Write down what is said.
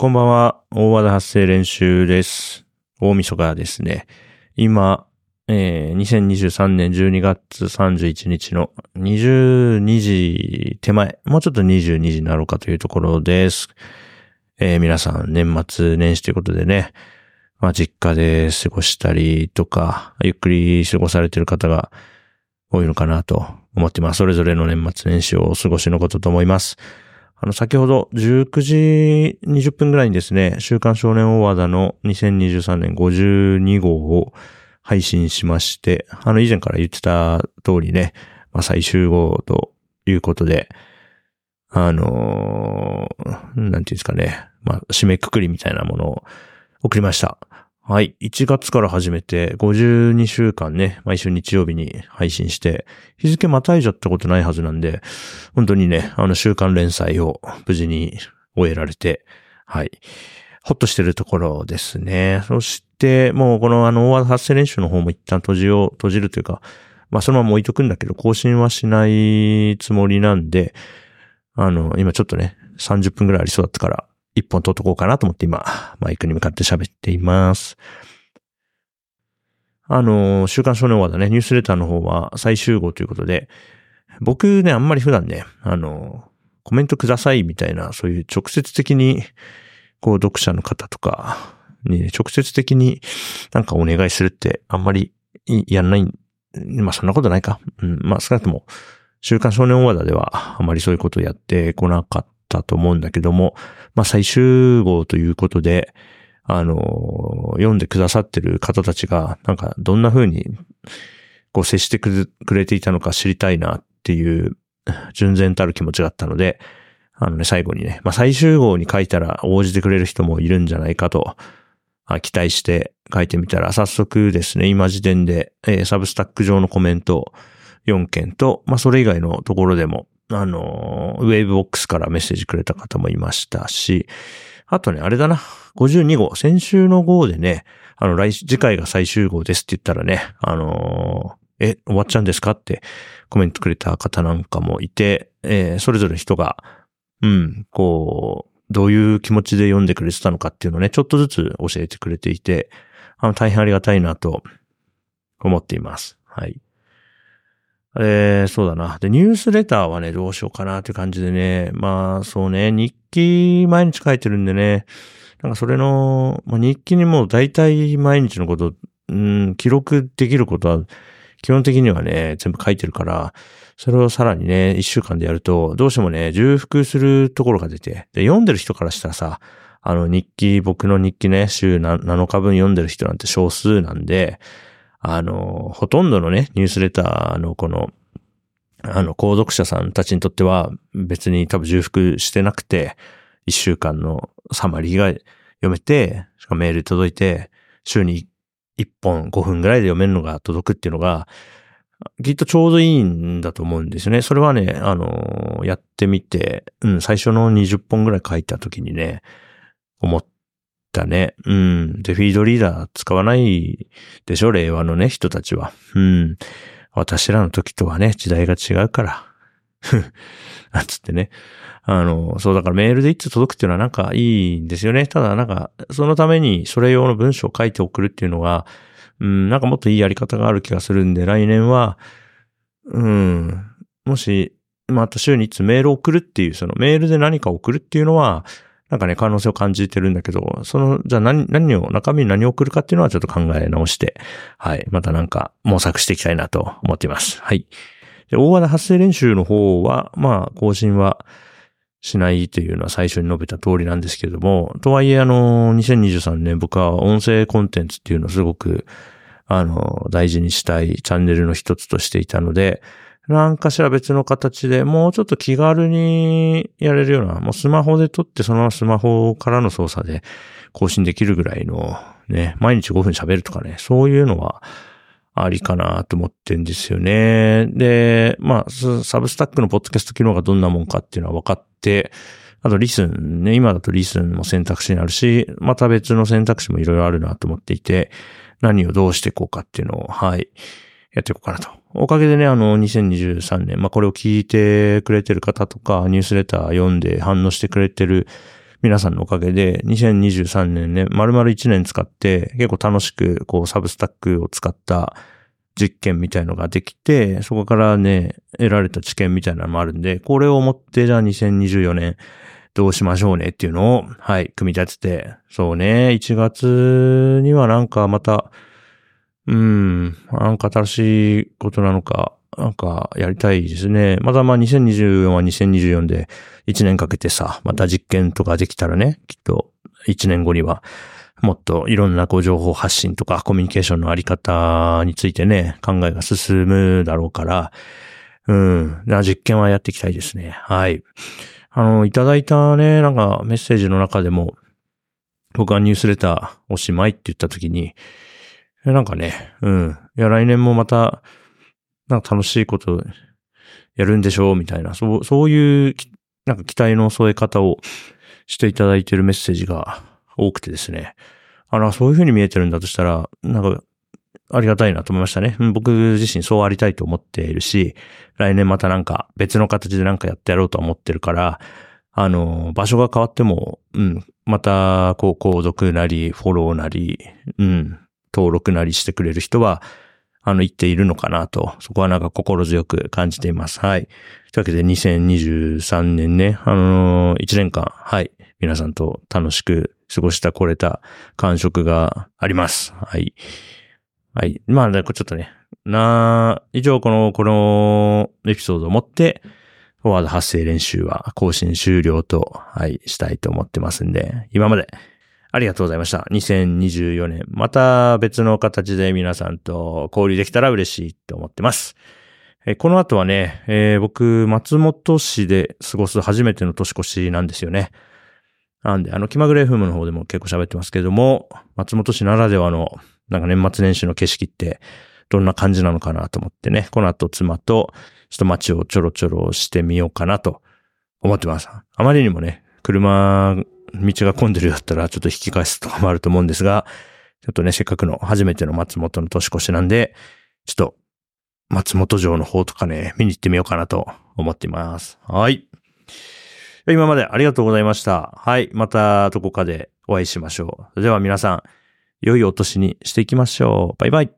こんばんは。大和田発声練習です。大晦日ですね。今、えー、2023年12月31日の22時手前、もうちょっと22時になろうかというところです。えー皆さん年末年始ということでね、まあ実家で過ごしたりとか、ゆっくり過ごされている方が多いのかなと思ってます。それぞれの年末年始をお過ごしのことと思います。あの、先ほど19時20分ぐらいにですね、週刊少年大和田の2023年52号を配信しまして、あの、以前から言ってた通りね、まあ、最終号ということで、あのーなんていうんですかね、まあ、締めくくりみたいなものを送りました。はい。1月から始めて52週間ね、毎週日曜日に配信して、日付またいじゃったことないはずなんで、本当にね、あの週刊連載を無事に終えられて、はい。ほっとしてるところですね。そして、もうこのあの、大和発声練習の方も一旦閉じよう、閉じるというか、まあそのまま置いとくんだけど、更新はしないつもりなんで、あの、今ちょっとね、30分ぐらいありそうだったから、一本撮っとこうかなと思って今、マイクに向かって喋っています。あの、週刊少年話だね、ニュースレターの方は最終号ということで、僕ね、あんまり普段ね、あの、コメントくださいみたいな、そういう直接的に、こう、読者の方とかに、ね、直接的になんかお願いするってあんまりやんない、まあそんなことないか。うん、まあ少なくとも、週刊少年大和田ではあまりそういうことをやってこなかったと思うんだけども、まあ最終号ということで、あの、読んでくださってる方たちが、なんかどんな風に、こう接してくれていたのか知りたいなっていう、純然たる気持ちがあったので、あのね、最後にね、まあ最終号に書いたら応じてくれる人もいるんじゃないかと、期待して書いてみたら、早速ですね、今時点で、えサブスタック上のコメント4件と、まあそれ以外のところでも、あのウェーブボックスからメッセージくれた方もいましたし、あとね、あれだな、52号、先週の号でね、あの、来、次回が最終号ですって言ったらね、あのえ、終わっちゃうんですかってコメントくれた方なんかもいて、えーそれぞれ人が、うん、こう、どういう気持ちで読んでくれてたのかっていうのをね、ちょっとずつ教えてくれていて、あの、大変ありがたいなと思っています。はい。えー、そうだな。で、ニュースレターはね、どうしようかなって感じでね。まあ、そうね、日記毎日書いてるんでね。なんかそれの、まあ、日記にもう大体毎日のこと、うん、記録できることは、基本的にはね、全部書いてるから、それをさらにね、一週間でやると、どうしてもね、重複するところが出て、で、読んでる人からしたらさ、あの日記、僕の日記ね、週7日分読んでる人なんて少数なんで、あの、ほとんどのね、ニュースレターのこの、あの、購読者さんたちにとっては別に多分重複してなくて、一週間のサマリーが読めて、しかもメール届いて、週に1本5分ぐらいで読めるのが届くっていうのが、きっとちょうどいいんだと思うんですよね。それはね、あの、やってみて、うん、最初の20本ぐらい書いた時にね、思ったね。うん。で、フィードリーダー使わないでしょ令和のね、人たちは。うん。私らの時とはね、時代が違うから。なんつってね。あの、そうだからメールで一通届くっていうのはなんかいいんですよね。ただなんか、そのためにそれ用の文章を書いて送るっていうのが、うん、なんかもっといいやり方がある気がするんで、来年は、うん、もし、また週に一通メールを送るっていう、そのメールで何か送るっていうのは、なんかね、可能性を感じてるんだけど、その、じゃあ何、何を、中身に何を送るかっていうのはちょっと考え直して、はい、またなんか模索していきたいなと思っています。はい。で、大和田発声練習の方は、まあ、更新はしないというのは最初に述べた通りなんですけれども、とはいえ、あの、2023年僕は音声コンテンツっていうのをすごく、あの、大事にしたいチャンネルの一つとしていたので、なんかしら別の形でもうちょっと気軽にやれるような、もうスマホで撮ってそのスマホからの操作で更新できるぐらいのね、毎日5分喋るとかね、そういうのはありかなと思ってんですよね。で、まあ、サブスタックのポッドキャスト機能がどんなもんかっていうのは分かって、あとリスンね、今だとリスンも選択肢にあるし、また別の選択肢もいろいろあるなと思っていて、何をどうしていこうかっていうのを、はい、やっていこうかなと。おかげでね、あの、2023年、まあ、これを聞いてくれてる方とか、ニュースレター読んで反応してくれてる皆さんのおかげで、2023年ね、丸々1年使って、結構楽しく、こう、サブスタックを使った実験みたいのができて、そこからね、得られた知見みたいなのもあるんで、これをもって、じゃあ2024年、どうしましょうねっていうのを、はい、組み立てて、そうね、1月にはなんかまた、うん、なんか新しいことなのか、なんかやりたいですね。まだまあ2024は2024で1年かけてさ、また実験とかできたらね、きっと1年後にはもっといろんなこう情報発信とかコミュニケーションのあり方についてね、考えが進むだろうから、うん、実験はやっていきたいですね。はい。あの、いただいたね、なんかメッセージの中でも、僕はニュースレターおしまいって言った時に、なんかね、うん。いや、来年もまた、なんか楽しいことやるんでしょうみたいな、そう、そういう、なんか期待の添え方をしていただいているメッセージが多くてですね。あの、そういう風に見えてるんだとしたら、なんか、ありがたいなと思いましたね。僕自身そうありたいと思っているし、来年またなんか別の形でなんかやってやろうと思ってるから、あの、場所が変わっても、うん、また、こう、購読なり、フォローなり、うん、登録なりしてくれる人は、あの、言っているのかなと、そこはなんか心強く感じています。はい。というわけで2023年ね、あのー、1年間、はい、皆さんと楽しく過ごしたこれた感触があります。はい。はい。まあ、ちょっとね、な、以上この、このエピソードをもって、フォワード発生練習は更新終了と、はい、したいと思ってますんで、今までありがとうございました。2024年、また別の形で皆さんと交流できたら嬉しいと思ってます。えこの後はね、えー、僕、松本市で過ごす初めての年越しなんですよね。なんで、あの、気まぐれ FM の方でも結構喋ってますけども、松本市ならではの、なんか年末年始の景色って、どんな感じなのかなと思ってね、この後妻と、ちょっと街をちょろちょろしてみようかなと思ってます。あまりにもね、車、道が混んでるだったらちょっと引き返すとかもあると思うんですが、ちょっとね、せっかくの初めての松本の年越しなんで、ちょっと松本城の方とかね、見に行ってみようかなと思っています。はい。今までありがとうございました。はい。またどこかでお会いしましょう。では皆さん、良いお年にしていきましょう。バイバイ。